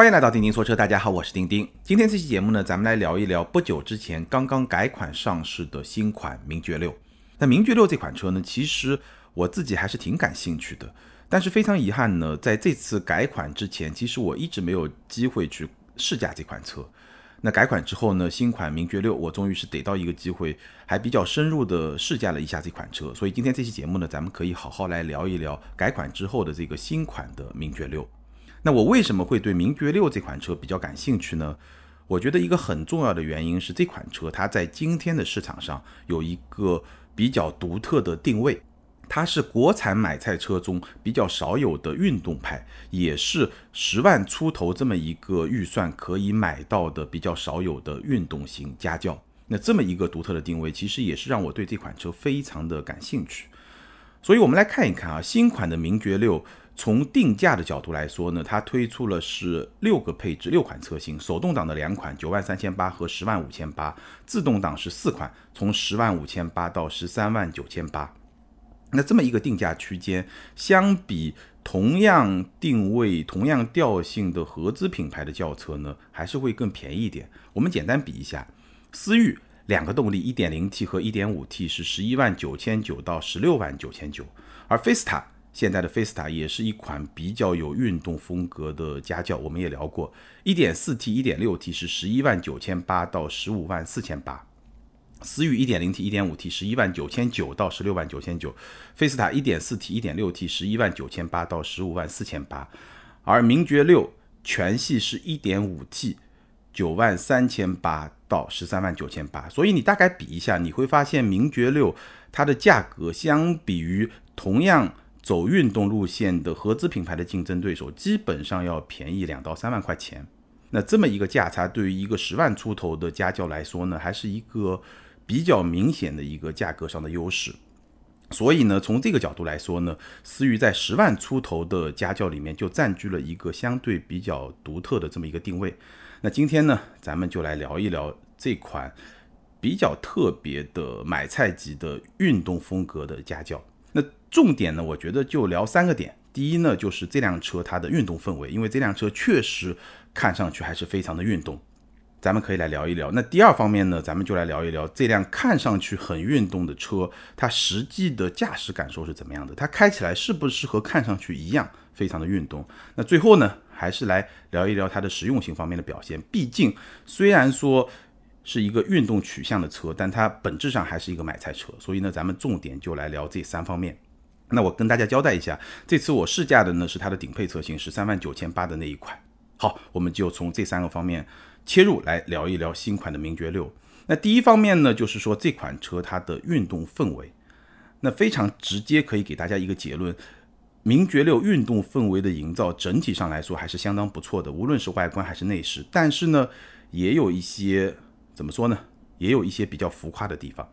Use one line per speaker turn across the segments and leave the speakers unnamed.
欢迎来到钉钉说车，大家好，我是钉钉。今天这期节目呢，咱们来聊一聊不久之前刚刚改款上市的新款名爵六。那名爵六这款车呢，其实我自己还是挺感兴趣的，但是非常遗憾呢，在这次改款之前，其实我一直没有机会去试驾这款车。那改款之后呢，新款名爵六我终于是得到一个机会，还比较深入的试驾了一下这款车。所以今天这期节目呢，咱们可以好好来聊一聊改款之后的这个新款的名爵六。那我为什么会对名爵六这款车比较感兴趣呢？我觉得一个很重要的原因是这款车它在今天的市场上有一个比较独特的定位，它是国产买菜车中比较少有的运动派，也是十万出头这么一个预算可以买到的比较少有的运动型家轿。那这么一个独特的定位，其实也是让我对这款车非常的感兴趣。所以，我们来看一看啊，新款的名爵六。从定价的角度来说呢，它推出了是六个配置，六款车型，手动挡的两款，九万三千八和十万五千八，自动挡是四款，从十万五千八到十三万九千八。那这么一个定价区间，相比同样定位、同样调性的合资品牌的轿车呢，还是会更便宜一点。我们简单比一下，思域两个动力，一点零 T 和一点五 T 是十一万九千九到十六万九千九，而菲斯塔。现在的菲斯塔也是一款比较有运动风格的家轿，我们也聊过，1.4T、1.6T 是十一万九千八到十五万四千八，思域 1.0T、1.5T 十一万九千九到十六万九千九，菲斯塔 1.4T、1.6T 十一万九千八到十五万四千八，而名爵六全系是 1.5T，九万三千八到十三万九千八，所以你大概比一下，你会发现名爵六它的价格相比于同样。走运动路线的合资品牌的竞争对手，基本上要便宜两到三万块钱。那这么一个价差，对于一个十万出头的家轿来说呢，还是一个比较明显的一个价格上的优势。所以呢，从这个角度来说呢，思域在十万出头的家轿里面就占据了一个相对比较独特的这么一个定位。那今天呢，咱们就来聊一聊这款比较特别的买菜级的运动风格的家轿。重点呢，我觉得就聊三个点。第一呢，就是这辆车它的运动氛围，因为这辆车确实看上去还是非常的运动，咱们可以来聊一聊。那第二方面呢，咱们就来聊一聊这辆看上去很运动的车，它实际的驾驶感受是怎么样的？它开起来是不是和看上去一样非常的运动？那最后呢，还是来聊一聊它的实用性方面的表现。毕竟虽然说。是一个运动取向的车，但它本质上还是一个买菜车，所以呢，咱们重点就来聊这三方面。那我跟大家交代一下，这次我试驾的呢是它的顶配车型，十三万九千八的那一款。好，我们就从这三个方面切入来聊一聊新款的名爵六。那第一方面呢，就是说这款车它的运动氛围，那非常直接可以给大家一个结论：名爵六运动氛围的营造整体上来说还是相当不错的，无论是外观还是内饰。但是呢，也有一些。怎么说呢？也有一些比较浮夸的地方。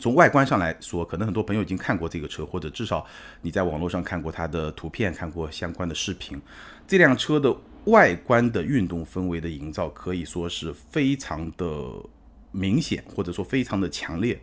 从外观上来说，可能很多朋友已经看过这个车，或者至少你在网络上看过它的图片，看过相关的视频。这辆车的外观的运动氛围的营造可以说是非常的明显，或者说非常的强烈。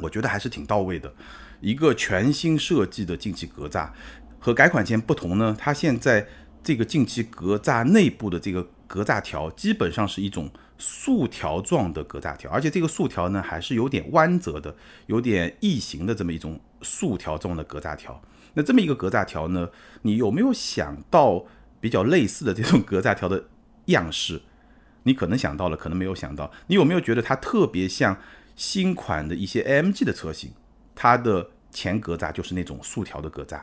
我觉得还是挺到位的。一个全新设计的进气格栅，和改款前不同呢，它现在这个进气格栅内部的这个格栅条基本上是一种。竖条状的格栅条，而且这个竖条呢还是有点弯折的，有点异形的这么一种竖条状的格栅条。那这么一个格栅条呢，你有没有想到比较类似的这种格栅条的样式？你可能想到了，可能没有想到。你有没有觉得它特别像新款的一些 AMG 的车型？它的前格栅就是那种竖条的格栅，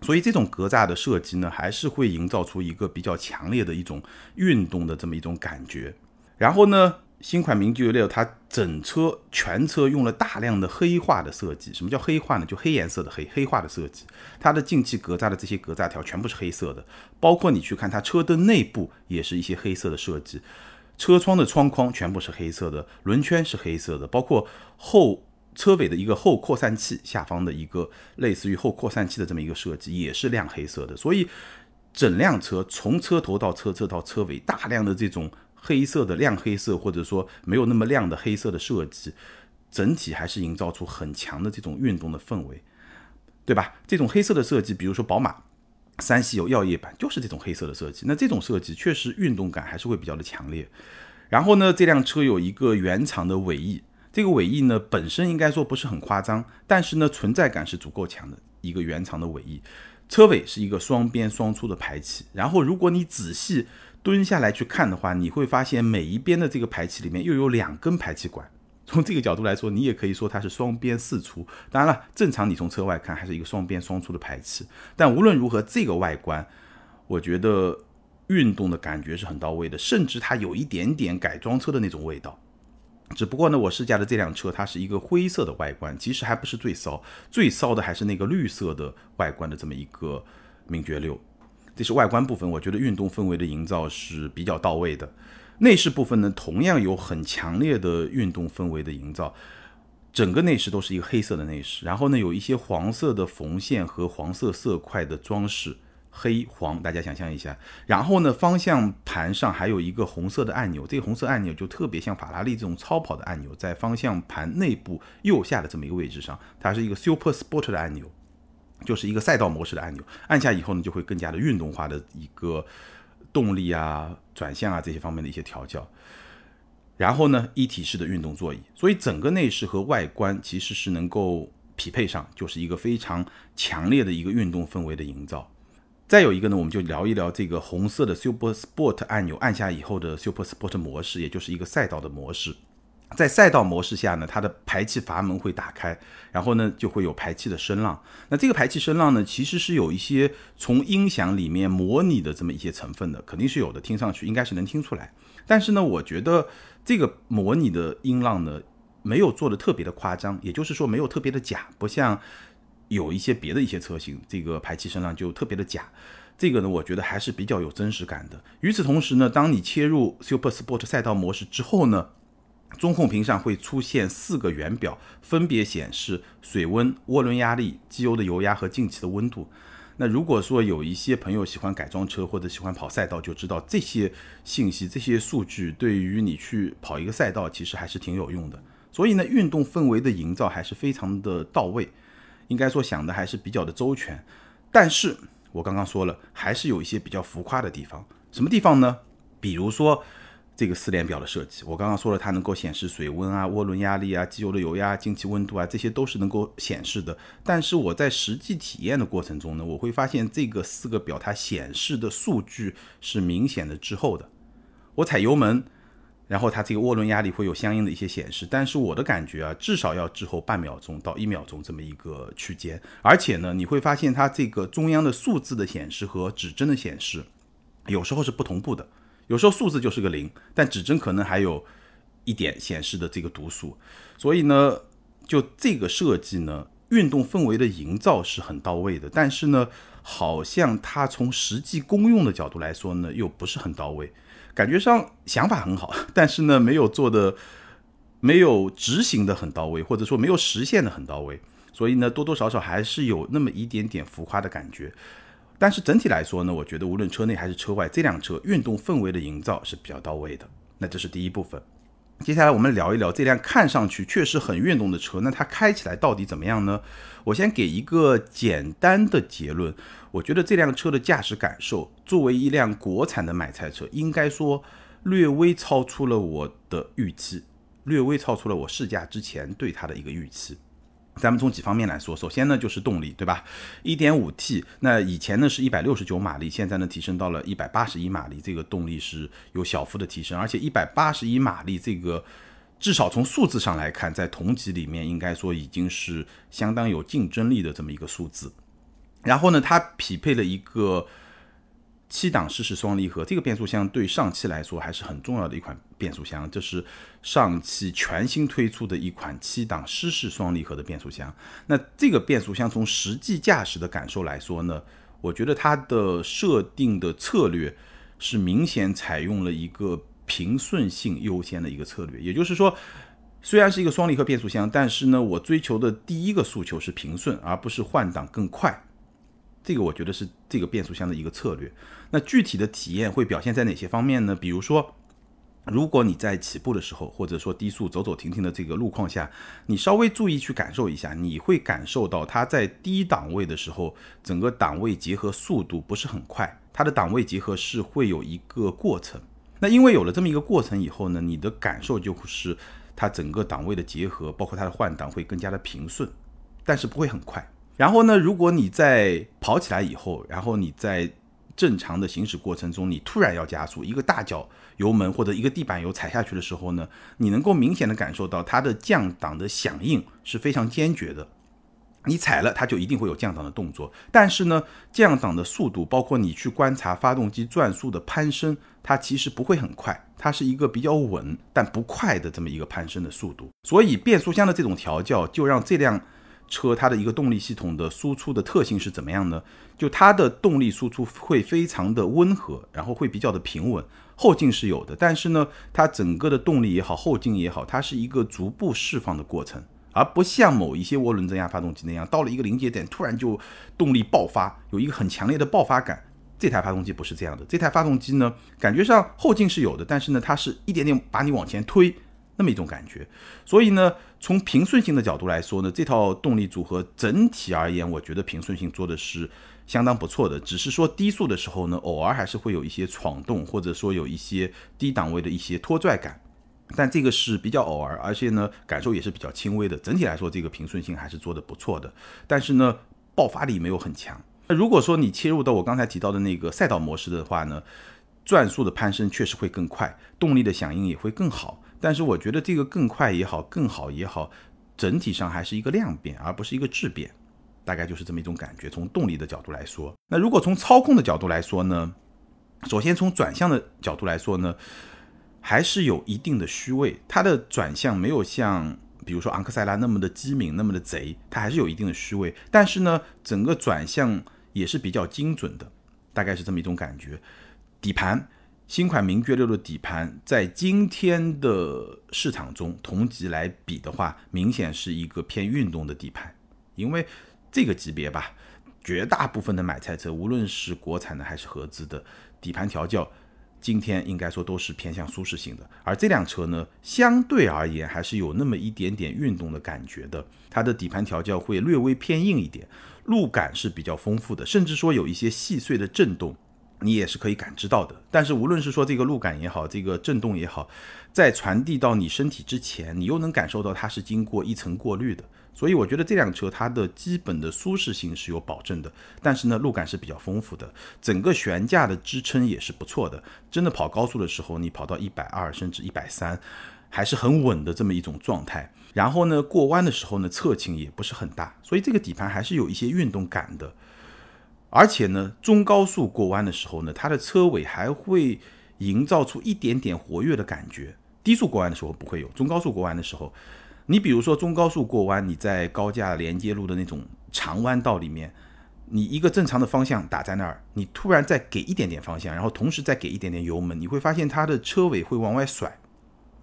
所以这种格栅的设计呢，还是会营造出一个比较强烈的一种运动的这么一种感觉。然后呢，新款名爵六它整车全车用了大量的黑化的设计。什么叫黑化呢？就黑颜色的黑，黑化的设计。它的进气格栅的这些格栅条全部是黑色的，包括你去看它车灯内部也是一些黑色的设计。车窗的窗框全部是黑色的，轮圈是黑色的，包括后车尾的一个后扩散器下方的一个类似于后扩散器的这么一个设计也是亮黑色的。所以整辆车从车头到车侧到车尾，大量的这种。黑色的亮黑色，或者说没有那么亮的黑色的设计，整体还是营造出很强的这种运动的氛围，对吧？这种黑色的设计，比如说宝马三系有药业版，就是这种黑色的设计。那这种设计确实运动感还是会比较的强烈。然后呢，这辆车有一个原厂的尾翼，这个尾翼呢本身应该说不是很夸张，但是呢存在感是足够强的一个原厂的尾翼。车尾是一个双边双出的排气，然后如果你仔细蹲下来去看的话，你会发现每一边的这个排气里面又有两根排气管。从这个角度来说，你也可以说它是双边四出。当然了，正常你从车外看还是一个双边双出的排气。但无论如何，这个外观，我觉得运动的感觉是很到位的，甚至它有一点点改装车的那种味道。只不过呢，我试驾的这辆车它是一个灰色的外观，其实还不是最骚，最骚的还是那个绿色的外观的这么一个名爵六。这是外观部分，我觉得运动氛围的营造是比较到位的。内饰部分呢，同样有很强烈的运动氛围的营造，整个内饰都是一个黑色的内饰，然后呢，有一些黄色的缝线和黄色色块的装饰。黑黄，大家想象一下，然后呢，方向盘上还有一个红色的按钮，这个红色按钮就特别像法拉利这种超跑的按钮，在方向盘内部右下的这么一个位置上，它是一个 Super Sport 的按钮，就是一个赛道模式的按钮，按下以后呢，就会更加的运动化的一个动力啊、转向啊这些方面的一些调教。然后呢，一体式的运动座椅，所以整个内饰和外观其实是能够匹配上，就是一个非常强烈的一个运动氛围的营造。再有一个呢，我们就聊一聊这个红色的 Super Sport 按钮按下以后的 Super Sport 模式，也就是一个赛道的模式。在赛道模式下呢，它的排气阀门会打开，然后呢就会有排气的声浪。那这个排气声浪呢，其实是有一些从音响里面模拟的这么一些成分的，肯定是有的，听上去应该是能听出来。但是呢，我觉得这个模拟的音浪呢，没有做的特别的夸张，也就是说没有特别的假，不像。有一些别的一些车型，这个排气声浪就特别的假，这个呢，我觉得还是比较有真实感的。与此同时呢，当你切入 Super Sport 赛道模式之后呢，中控屏上会出现四个圆表，分别显示水温、涡轮压力、机油的油压和进气的温度。那如果说有一些朋友喜欢改装车或者喜欢跑赛道，就知道这些信息、这些数据对于你去跑一个赛道其实还是挺有用的。所以呢，运动氛围的营造还是非常的到位。应该说想的还是比较的周全，但是我刚刚说了，还是有一些比较浮夸的地方。什么地方呢？比如说这个四联表的设计，我刚刚说了，它能够显示水温啊、涡轮压力啊、机油的油压、进气温度啊，这些都是能够显示的。但是我在实际体验的过程中呢，我会发现这个四个表它显示的数据是明显的滞后的。我踩油门。然后它这个涡轮压力会有相应的一些显示，但是我的感觉啊，至少要滞后半秒钟到一秒钟这么一个区间。而且呢，你会发现它这个中央的数字的显示和指针的显示，有时候是不同步的。有时候数字就是个零，但指针可能还有一点显示的这个读数。所以呢，就这个设计呢，运动氛围的营造是很到位的，但是呢，好像它从实际功用的角度来说呢，又不是很到位。感觉上想法很好，但是呢，没有做的，没有执行的很到位，或者说没有实现的很到位，所以呢，多多少少还是有那么一点点浮夸的感觉。但是整体来说呢，我觉得无论车内还是车外，这辆车运动氛围的营造是比较到位的。那这是第一部分。接下来我们聊一聊这辆看上去确实很运动的车，那它开起来到底怎么样呢？我先给一个简单的结论。我觉得这辆车的驾驶感受，作为一辆国产的买菜车，应该说略微超出了我的预期，略微超出了我试驾之前对它的一个预期。咱们从几方面来说，首先呢就是动力，对吧？1.5T，那以前呢是一百六十九马力，现在呢提升到了一百八十一马力，这个动力是有小幅的提升，而且一百八十一马力这个至少从数字上来看，在同级里面应该说已经是相当有竞争力的这么一个数字。然后呢，它匹配了一个七档湿式双离合，这个变速箱对上汽来说还是很重要的一款变速箱。这是上汽全新推出的一款七档湿式双离合的变速箱。那这个变速箱从实际驾驶的感受来说呢，我觉得它的设定的策略是明显采用了一个平顺性优先的一个策略。也就是说，虽然是一个双离合变速箱，但是呢，我追求的第一个诉求是平顺，而不是换挡更快。这个我觉得是这个变速箱的一个策略。那具体的体验会表现在哪些方面呢？比如说，如果你在起步的时候，或者说低速走走停停的这个路况下，你稍微注意去感受一下，你会感受到它在低档位的时候，整个档位结合速度不是很快，它的档位结合是会有一个过程。那因为有了这么一个过程以后呢，你的感受就是它整个档位的结合，包括它的换挡会更加的平顺，但是不会很快。然后呢，如果你在跑起来以后，然后你在正常的行驶过程中，你突然要加速，一个大脚油门或者一个地板油踩下去的时候呢，你能够明显的感受到它的降档的响应是非常坚决的。你踩了，它就一定会有降档的动作。但是呢，降档的速度，包括你去观察发动机转速的攀升，它其实不会很快，它是一个比较稳但不快的这么一个攀升的速度。所以变速箱的这种调教，就让这辆。车它的一个动力系统的输出的特性是怎么样呢？就它的动力输出会非常的温和，然后会比较的平稳，后劲是有的，但是呢，它整个的动力也好，后劲也好，它是一个逐步释放的过程，而不像某一些涡轮增压发动机那样，到了一个临界点突然就动力爆发，有一个很强烈的爆发感。这台发动机不是这样的，这台发动机呢，感觉上后劲是有的，但是呢，它是一点点把你往前推。那么一种感觉，所以呢，从平顺性的角度来说呢，这套动力组合整体而言，我觉得平顺性做的是相当不错的。只是说低速的时候呢，偶尔还是会有一些闯动，或者说有一些低档位的一些拖拽感，但这个是比较偶尔，而且呢，感受也是比较轻微的。整体来说，这个平顺性还是做的不错的，但是呢，爆发力没有很强。那如果说你切入到我刚才提到的那个赛道模式的话呢，转速的攀升确实会更快，动力的响应也会更好。但是我觉得这个更快也好，更好也好，整体上还是一个量变，而不是一个质变，大概就是这么一种感觉。从动力的角度来说，那如果从操控的角度来说呢？首先从转向的角度来说呢，还是有一定的虚位，它的转向没有像比如说昂克赛拉那么的机敏，那么的贼，它还是有一定的虚位。但是呢，整个转向也是比较精准的，大概是这么一种感觉。底盘。新款名爵六的底盘在今天的市场中同级来比的话，明显是一个偏运动的底盘，因为这个级别吧，绝大部分的买菜车，无论是国产的还是合资的，底盘调教今天应该说都是偏向舒适性的。而这辆车呢，相对而言还是有那么一点点运动的感觉的，它的底盘调教会略微偏硬一点，路感是比较丰富的，甚至说有一些细碎的震动。你也是可以感知到的，但是无论是说这个路感也好，这个震动也好，在传递到你身体之前，你又能感受到它是经过一层过滤的，所以我觉得这辆车它的基本的舒适性是有保证的，但是呢，路感是比较丰富的，整个悬架的支撑也是不错的，真的跑高速的时候，你跑到一百二甚至一百三，还是很稳的这么一种状态。然后呢，过弯的时候呢，侧倾也不是很大，所以这个底盘还是有一些运动感的。而且呢，中高速过弯的时候呢，它的车尾还会营造出一点点活跃的感觉。低速过弯的时候不会有，中高速过弯的时候，你比如说中高速过弯，你在高架连接路的那种长弯道里面，你一个正常的方向打在那儿，你突然再给一点点方向，然后同时再给一点点油门，你会发现它的车尾会往外甩，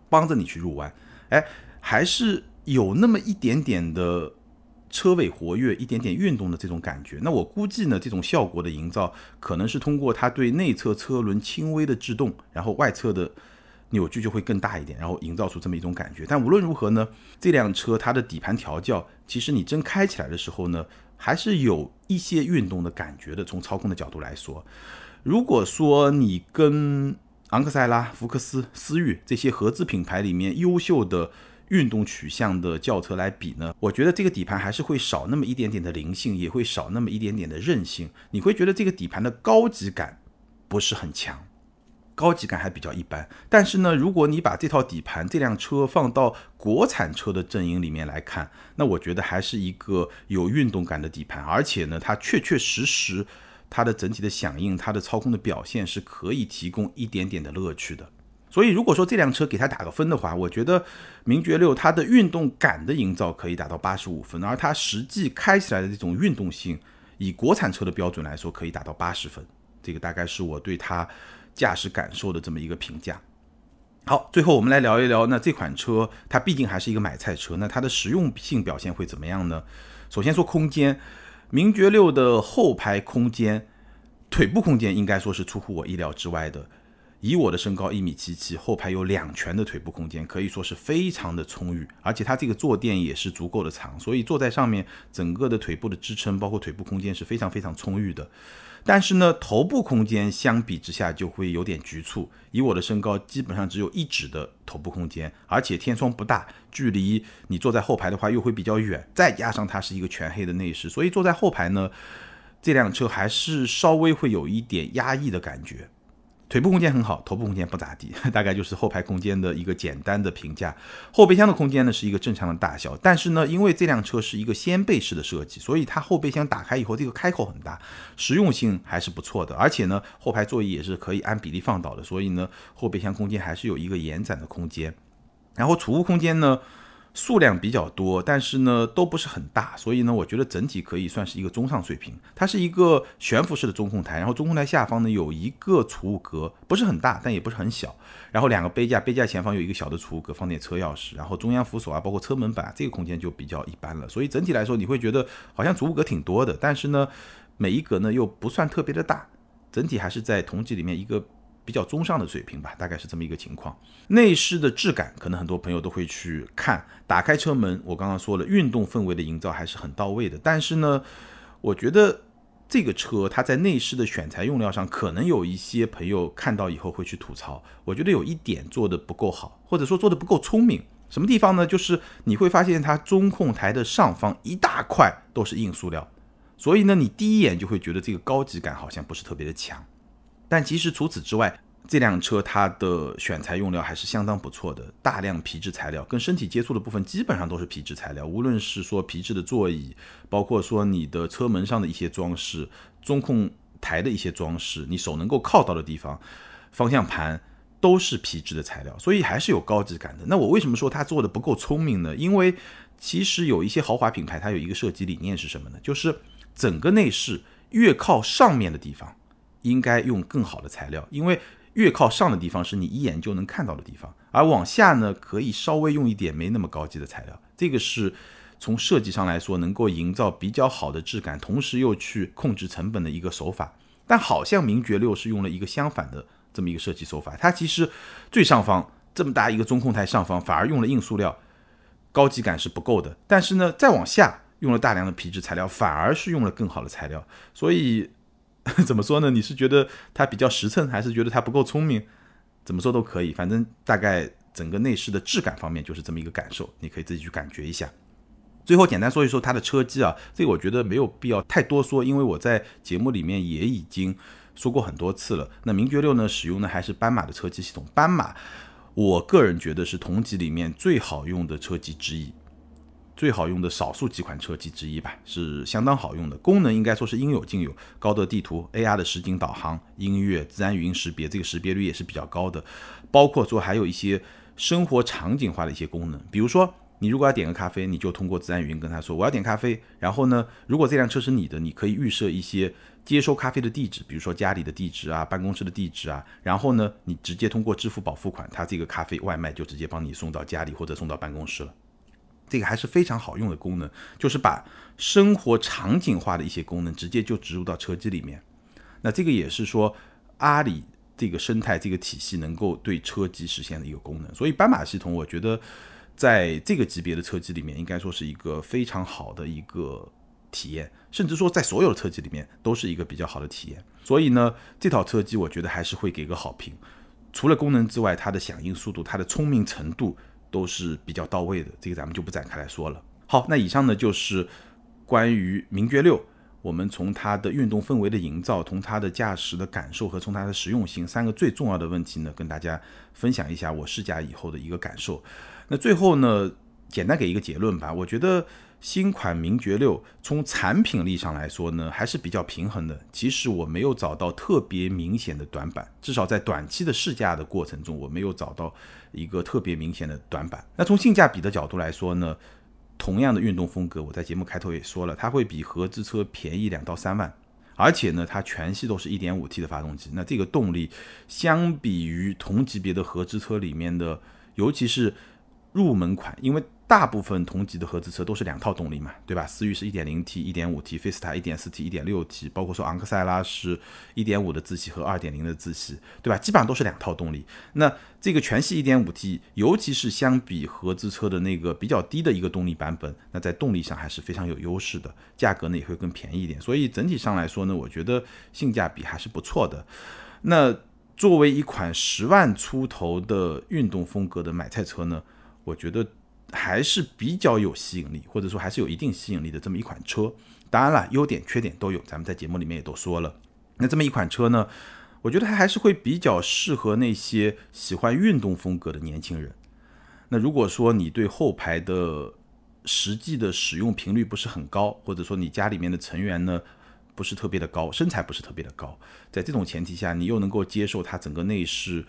帮着你去入弯。哎，还是有那么一点点的。车尾活跃一点点运动的这种感觉，那我估计呢，这种效果的营造可能是通过它对内侧车轮轻微的制动，然后外侧的扭矩就会更大一点，然后营造出这么一种感觉。但无论如何呢，这辆车它的底盘调教，其实你真开起来的时候呢，还是有一些运动的感觉的。从操控的角度来说，如果说你跟昂克赛拉、福克斯、思域这些合资品牌里面优秀的。运动取向的轿车来比呢，我觉得这个底盘还是会少那么一点点的灵性，也会少那么一点点的韧性。你会觉得这个底盘的高级感不是很强，高级感还比较一般。但是呢，如果你把这套底盘这辆车放到国产车的阵营里面来看，那我觉得还是一个有运动感的底盘，而且呢，它确确实实它的整体的响应、它的操控的表现是可以提供一点点的乐趣的。所以，如果说这辆车给它打个分的话，我觉得名爵六它的运动感的营造可以达到八十五分，而它实际开起来的这种运动性，以国产车的标准来说，可以达到八十分。这个大概是我对它驾驶感受的这么一个评价。好，最后我们来聊一聊，那这款车它毕竟还是一个买菜车，那它的实用性表现会怎么样呢？首先说空间，名爵六的后排空间，腿部空间应该说是出乎我意料之外的。以我的身高一米七七，后排有两拳的腿部空间，可以说是非常的充裕，而且它这个坐垫也是足够的长，所以坐在上面，整个的腿部的支撑，包括腿部空间是非常非常充裕的。但是呢，头部空间相比之下就会有点局促。以我的身高，基本上只有一指的头部空间，而且天窗不大，距离你坐在后排的话又会比较远，再加上它是一个全黑的内饰，所以坐在后排呢，这辆车还是稍微会有一点压抑的感觉。腿部空间很好，头部空间不咋地，大概就是后排空间的一个简单的评价。后备箱的空间呢是一个正常的大小，但是呢，因为这辆车是一个掀背式的设计，所以它后备箱打开以后，这个开口很大，实用性还是不错的。而且呢，后排座椅也是可以按比例放倒的，所以呢，后备箱空间还是有一个延展的空间。然后储物空间呢？数量比较多，但是呢都不是很大，所以呢我觉得整体可以算是一个中上水平。它是一个悬浮式的中控台，然后中控台下方呢有一个储物格，不是很大，但也不是很小。然后两个杯架，杯架前方有一个小的储物格，放点车钥匙。然后中央扶手啊，包括车门板，这个空间就比较一般了。所以整体来说，你会觉得好像储物格挺多的，但是呢每一格呢又不算特别的大，整体还是在同级里面一个。比较中上的水平吧，大概是这么一个情况。内饰的质感，可能很多朋友都会去看。打开车门，我刚刚说了，运动氛围的营造还是很到位的。但是呢，我觉得这个车它在内饰的选材用料上，可能有一些朋友看到以后会去吐槽。我觉得有一点做的不够好，或者说做的不够聪明。什么地方呢？就是你会发现它中控台的上方一大块都是硬塑料，所以呢，你第一眼就会觉得这个高级感好像不是特别的强。但其实除此之外，这辆车它的选材用料还是相当不错的，大量皮质材料，跟身体接触的部分基本上都是皮质材料。无论是说皮质的座椅，包括说你的车门上的一些装饰，中控台的一些装饰，你手能够靠到的地方，方向盘都是皮质的材料，所以还是有高级感的。那我为什么说它做的不够聪明呢？因为其实有一些豪华品牌，它有一个设计理念是什么呢？就是整个内饰越靠上面的地方。应该用更好的材料，因为越靠上的地方是你一眼就能看到的地方，而往下呢，可以稍微用一点没那么高级的材料。这个是从设计上来说，能够营造比较好的质感，同时又去控制成本的一个手法。但好像名爵六是用了一个相反的这么一个设计手法，它其实最上方这么大一个中控台上方反而用了硬塑料，高级感是不够的。但是呢，再往下用了大量的皮质材料，反而是用了更好的材料，所以。怎么说呢？你是觉得它比较实诚，还是觉得它不够聪明？怎么说都可以，反正大概整个内饰的质感方面就是这么一个感受，你可以自己去感觉一下。最后简单说一说它的车机啊，这个我觉得没有必要太多说，因为我在节目里面也已经说过很多次了。那名爵六呢，使用的还是斑马的车机系统，斑马我个人觉得是同级里面最好用的车机之一。最好用的少数几款车机之一吧，是相当好用的，功能应该说是应有尽有。高德地图、AR 的实景导航、音乐、自然语音识别，这个识别率也是比较高的。包括说还有一些生活场景化的一些功能，比如说你如果要点个咖啡，你就通过自然语音跟他说我要点咖啡。然后呢，如果这辆车是你的，你可以预设一些接收咖啡的地址，比如说家里的地址啊、办公室的地址啊。然后呢，你直接通过支付宝付款，它这个咖啡外卖就直接帮你送到家里或者送到办公室了。这个还是非常好用的功能，就是把生活场景化的一些功能直接就植入到车机里面。那这个也是说阿里这个生态这个体系能够对车机实现的一个功能。所以斑马系统，我觉得在这个级别的车机里面，应该说是一个非常好的一个体验，甚至说在所有的车机里面都是一个比较好的体验。所以呢，这套车机我觉得还是会给个好评。除了功能之外，它的响应速度、它的聪明程度。都是比较到位的，这个咱们就不展开来说了。好，那以上呢就是关于名爵六，我们从它的运动氛围的营造，从它的驾驶的感受和从它的实用性三个最重要的问题呢，跟大家分享一下我试驾以后的一个感受。那最后呢，简单给一个结论吧，我觉得。新款名爵六从产品力上来说呢，还是比较平衡的。其实我没有找到特别明显的短板，至少在短期的试驾的过程中，我没有找到一个特别明显的短板。那从性价比的角度来说呢，同样的运动风格，我在节目开头也说了，它会比合资车便宜两到三万，而且呢，它全系都是一点五 T 的发动机。那这个动力相比于同级别的合资车里面的，尤其是入门款，因为大部分同级的合资车都是两套动力嘛，对吧？思域是一点零 T、一点五 T，菲斯塔一点四 T、一点六 T，包括说昂克赛拉是一点五的自吸和二点零的自吸，对吧？基本上都是两套动力。那这个全系一点五 T，尤其是相比合资车的那个比较低的一个动力版本，那在动力上还是非常有优势的，价格呢也会更便宜一点。所以整体上来说呢，我觉得性价比还是不错的。那作为一款十万出头的运动风格的买菜车呢？我觉得还是比较有吸引力，或者说还是有一定吸引力的这么一款车。当然了，优点缺点都有，咱们在节目里面也都说了。那这么一款车呢，我觉得它还是会比较适合那些喜欢运动风格的年轻人。那如果说你对后排的实际的使用频率不是很高，或者说你家里面的成员呢不是特别的高，身材不是特别的高，在这种前提下，你又能够接受它整个内饰。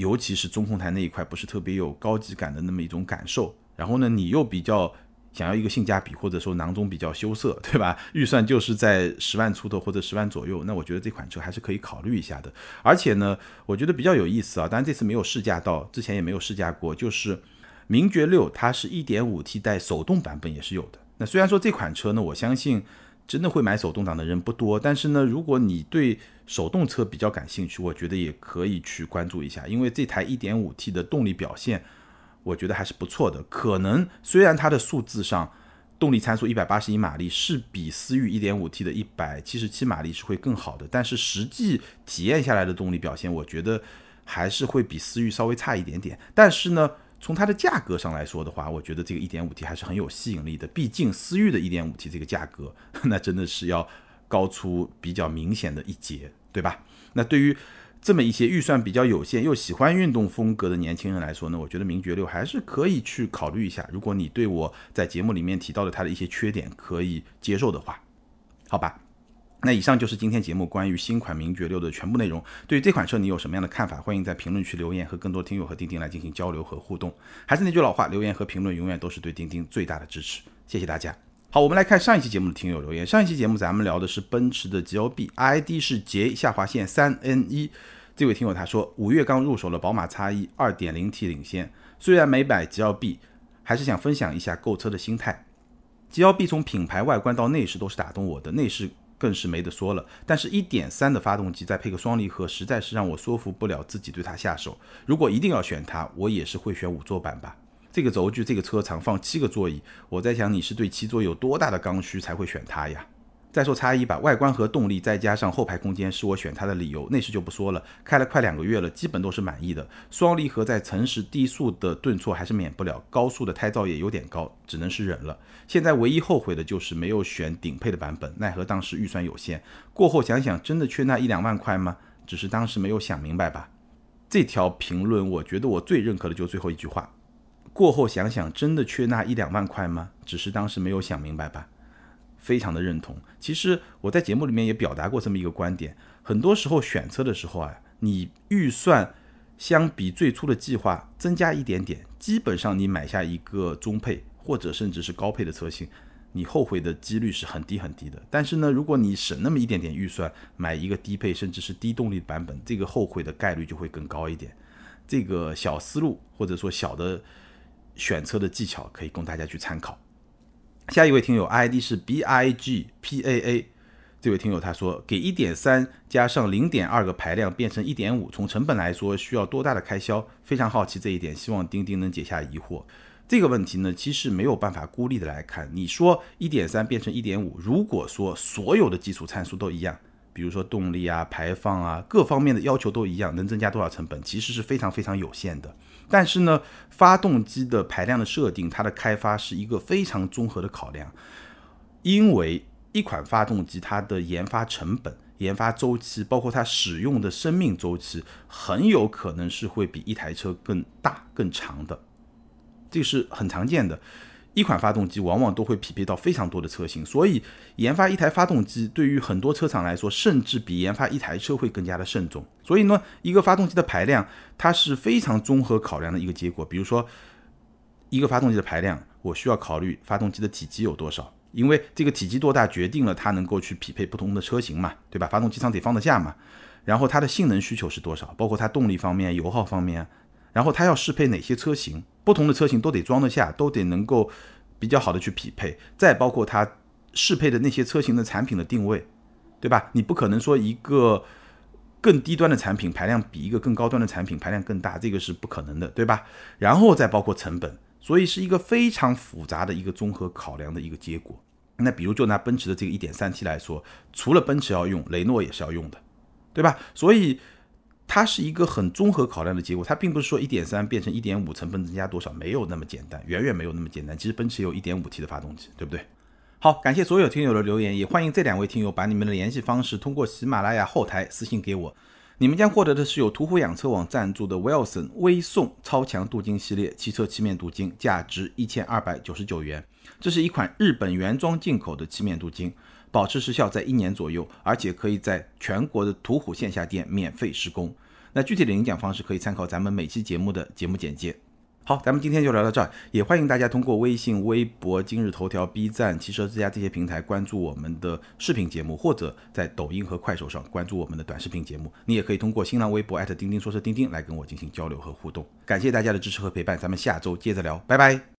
尤其是中控台那一块不是特别有高级感的那么一种感受，然后呢，你又比较想要一个性价比，或者说囊中比较羞涩，对吧？预算就是在十万出头或者十万左右，那我觉得这款车还是可以考虑一下的。而且呢，我觉得比较有意思啊，当然这次没有试驾到，之前也没有试驾过，就是名爵六，它是一点五 T 带手动版本也是有的。那虽然说这款车呢，我相信。真的会买手动挡的人不多，但是呢，如果你对手动车比较感兴趣，我觉得也可以去关注一下，因为这台 1.5T 的动力表现，我觉得还是不错的。可能虽然它的数字上动力参数181马力是比思域 1.5T 的177马力是会更好的，但是实际体验下来的动力表现，我觉得还是会比思域稍微差一点点。但是呢。从它的价格上来说的话，我觉得这个 1.5T 还是很有吸引力的。毕竟思域的 1.5T 这个价格，那真的是要高出比较明显的一截，对吧？那对于这么一些预算比较有限又喜欢运动风格的年轻人来说呢，我觉得名爵六还是可以去考虑一下。如果你对我在节目里面提到的它的一些缺点可以接受的话，好吧。那以上就是今天节目关于新款名爵六的全部内容。对于这款车，你有什么样的看法？欢迎在评论区留言，和更多听友和钉钉来进行交流和互动。还是那句老话，留言和评论永远都是对钉钉最大的支持。谢谢大家。好，我们来看上一期节目的听友留言。上一期节目咱们聊的是奔驰的 GLB，ID 是杰下划线三 N 一。这位听友他说，五月刚入手了宝马 X1 2.0T 领先，虽然没买 GLB，还是想分享一下购车的心态。GLB 从品牌外观到内饰都是打动我的，内饰。更是没得说了，但是一点三的发动机再配个双离合，实在是让我说服不了自己对它下手。如果一定要选它，我也是会选五座版吧。这个轴距，这个车长，放七个座椅，我在想你是对七座有多大的刚需才会选它呀？再说差异吧，外观和动力，再加上后排空间，是我选它的理由。内饰就不说了，开了快两个月了，基本都是满意的。双离合在城市低速的顿挫还是免不了，高速的胎噪也有点高，只能是忍了。现在唯一后悔的就是没有选顶配的版本，奈何当时预算有限。过后想想，真的缺那一两万块吗？只是当时没有想明白吧。这条评论，我觉得我最认可的就是最后一句话。过后想想，真的缺那一两万块吗？只是当时没有想明白吧。非常的认同。其实我在节目里面也表达过这么一个观点：很多时候选车的时候啊，你预算相比最初的计划增加一点点，基本上你买下一个中配或者甚至是高配的车型，你后悔的几率是很低很低的。但是呢，如果你省那么一点点预算买一个低配甚至是低动力版本，这个后悔的概率就会更高一点。这个小思路或者说小的选车的技巧，可以供大家去参考。下一位听友 ID 是 B I G P A A，这位听友他说，给一点三加上零点二个排量变成一点五，从成本来说需要多大的开销？非常好奇这一点，希望钉钉能解下疑惑。这个问题呢，其实没有办法孤立的来看。你说一点三变成一点五，如果说所有的基础参数都一样，比如说动力啊、排放啊各方面的要求都一样，能增加多少成本？其实是非常非常有限的。但是呢，发动机的排量的设定，它的开发是一个非常综合的考量，因为一款发动机它的研发成本、研发周期，包括它使用的生命周期，很有可能是会比一台车更大、更长的，这是很常见的。一款发动机往往都会匹配到非常多的车型，所以研发一台发动机对于很多车厂来说，甚至比研发一台车会更加的慎重。所以呢，一个发动机的排量，它是非常综合考量的一个结果。比如说，一个发动机的排量，我需要考虑发动机的体积有多少，因为这个体积多大决定了它能够去匹配不同的车型嘛，对吧？发动机舱得放得下嘛。然后它的性能需求是多少，包括它动力方面、油耗方面。然后它要适配哪些车型，不同的车型都得装得下，都得能够比较好的去匹配，再包括它适配的那些车型的产品的定位，对吧？你不可能说一个更低端的产品排量比一个更高端的产品排量更大，这个是不可能的，对吧？然后再包括成本，所以是一个非常复杂的一个综合考量的一个结果。那比如就拿奔驰的这个 1.3T 来说，除了奔驰要用，雷诺也是要用的，对吧？所以。它是一个很综合考量的结果，它并不是说一点三变成一点五成本增加多少，没有那么简单，远远没有那么简单。其实奔驰有一点五 T 的发动机，对不对？好，感谢所有听友的留言，也欢迎这两位听友把你们的联系方式通过喜马拉雅后台私信给我，你们将获得的是由途虎养车网赞助的 Wilson 微送超强镀金系列汽车漆面镀金，价值一千二百九十九元。这是一款日本原装进口的漆面镀金，保持时效在一年左右，而且可以在全国的途虎线下店免费施工。那具体的领奖方式可以参考咱们每期节目的节目简介。好，咱们今天就聊到这儿，也欢迎大家通过微信、微博、今日头条、B 站、汽车之家这些平台关注我们的视频节目，或者在抖音和快手上关注我们的短视频节目。你也可以通过新浪微博钉钉说车钉钉来跟我进行交流和互动。感谢大家的支持和陪伴，咱们下周接着聊，拜拜。